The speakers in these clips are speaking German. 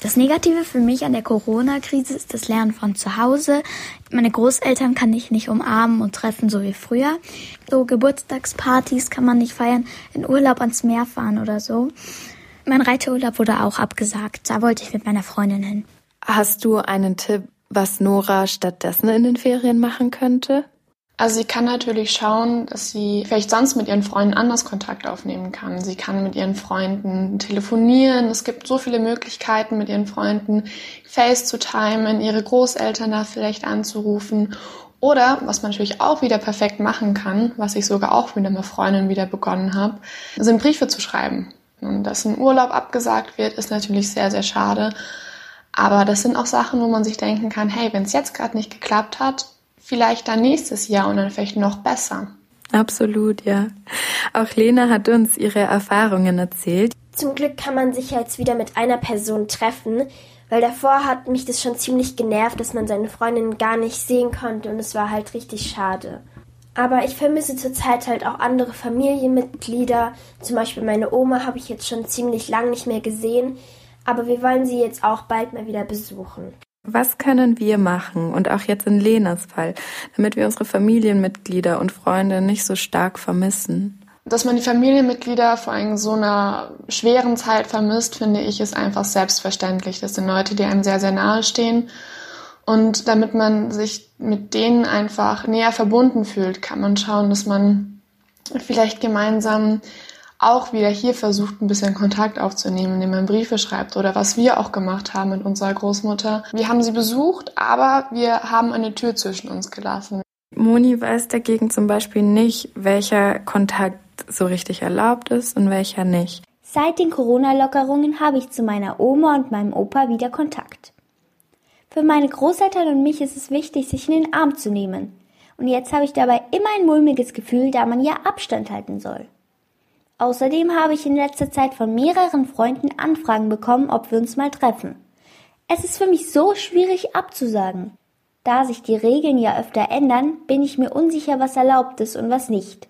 Das Negative für mich an der Corona-Krise ist das Lernen von zu Hause. Meine Großeltern kann ich nicht umarmen und treffen, so wie früher. So Geburtstagspartys kann man nicht feiern, in Urlaub ans Meer fahren oder so. Mein Reiterurlaub wurde auch abgesagt. Da wollte ich mit meiner Freundin hin. Hast du einen Tipp, was Nora stattdessen in den Ferien machen könnte? Also sie kann natürlich schauen, dass sie vielleicht sonst mit ihren Freunden anders Kontakt aufnehmen kann. Sie kann mit ihren Freunden telefonieren. Es gibt so viele Möglichkeiten, mit ihren Freunden Face zu timen, ihre Großeltern da vielleicht anzurufen. Oder, was man natürlich auch wieder perfekt machen kann, was ich sogar auch mit Freundinnen wieder begonnen habe, sind Briefe zu schreiben. Und dass ein Urlaub abgesagt wird, ist natürlich sehr, sehr schade. Aber das sind auch Sachen, wo man sich denken kann, hey, wenn es jetzt gerade nicht geklappt hat, vielleicht dann nächstes Jahr und dann vielleicht noch besser. Absolut, ja. Auch Lena hat uns ihre Erfahrungen erzählt. Zum Glück kann man sich jetzt wieder mit einer Person treffen, weil davor hat mich das schon ziemlich genervt, dass man seine Freundin gar nicht sehen konnte und es war halt richtig schade. Aber ich vermisse zurzeit halt auch andere Familienmitglieder. Zum Beispiel meine Oma habe ich jetzt schon ziemlich lang nicht mehr gesehen, aber wir wollen sie jetzt auch bald mal wieder besuchen. Was können wir machen und auch jetzt in Lenas Fall, damit wir unsere Familienmitglieder und Freunde nicht so stark vermissen? Dass man die Familienmitglieder vor allem so einer schweren Zeit vermisst, finde ich, ist einfach selbstverständlich. Das sind Leute, die einem sehr, sehr nahe stehen. Und damit man sich mit denen einfach näher verbunden fühlt, kann man schauen, dass man vielleicht gemeinsam auch wieder hier versucht, ein bisschen Kontakt aufzunehmen, indem man Briefe schreibt oder was wir auch gemacht haben mit unserer Großmutter. Wir haben sie besucht, aber wir haben eine Tür zwischen uns gelassen. Moni weiß dagegen zum Beispiel nicht, welcher Kontakt so richtig erlaubt ist und welcher nicht. Seit den Corona-Lockerungen habe ich zu meiner Oma und meinem Opa wieder Kontakt. Für meine Großeltern und mich ist es wichtig, sich in den Arm zu nehmen. Und jetzt habe ich dabei immer ein mulmiges Gefühl, da man ja Abstand halten soll. Außerdem habe ich in letzter Zeit von mehreren Freunden Anfragen bekommen, ob wir uns mal treffen. Es ist für mich so schwierig abzusagen. Da sich die Regeln ja öfter ändern, bin ich mir unsicher, was erlaubt ist und was nicht.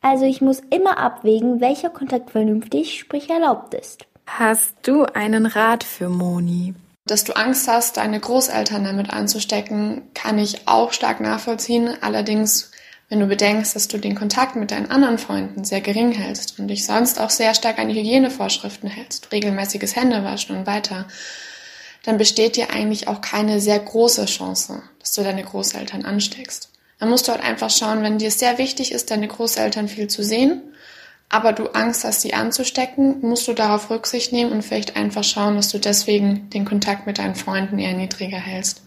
Also ich muss immer abwägen, welcher Kontakt vernünftig, sprich erlaubt ist. Hast du einen Rat für Moni? Dass du Angst hast, deine Großeltern damit anzustecken, kann ich auch stark nachvollziehen. Allerdings wenn du bedenkst, dass du den Kontakt mit deinen anderen Freunden sehr gering hältst und dich sonst auch sehr stark an die Hygienevorschriften hältst, regelmäßiges Händewaschen und weiter, dann besteht dir eigentlich auch keine sehr große Chance, dass du deine Großeltern ansteckst. Dann musst du halt einfach schauen, wenn dir es sehr wichtig ist, deine Großeltern viel zu sehen, aber du Angst hast, sie anzustecken, musst du darauf Rücksicht nehmen und vielleicht einfach schauen, dass du deswegen den Kontakt mit deinen Freunden eher niedriger hältst.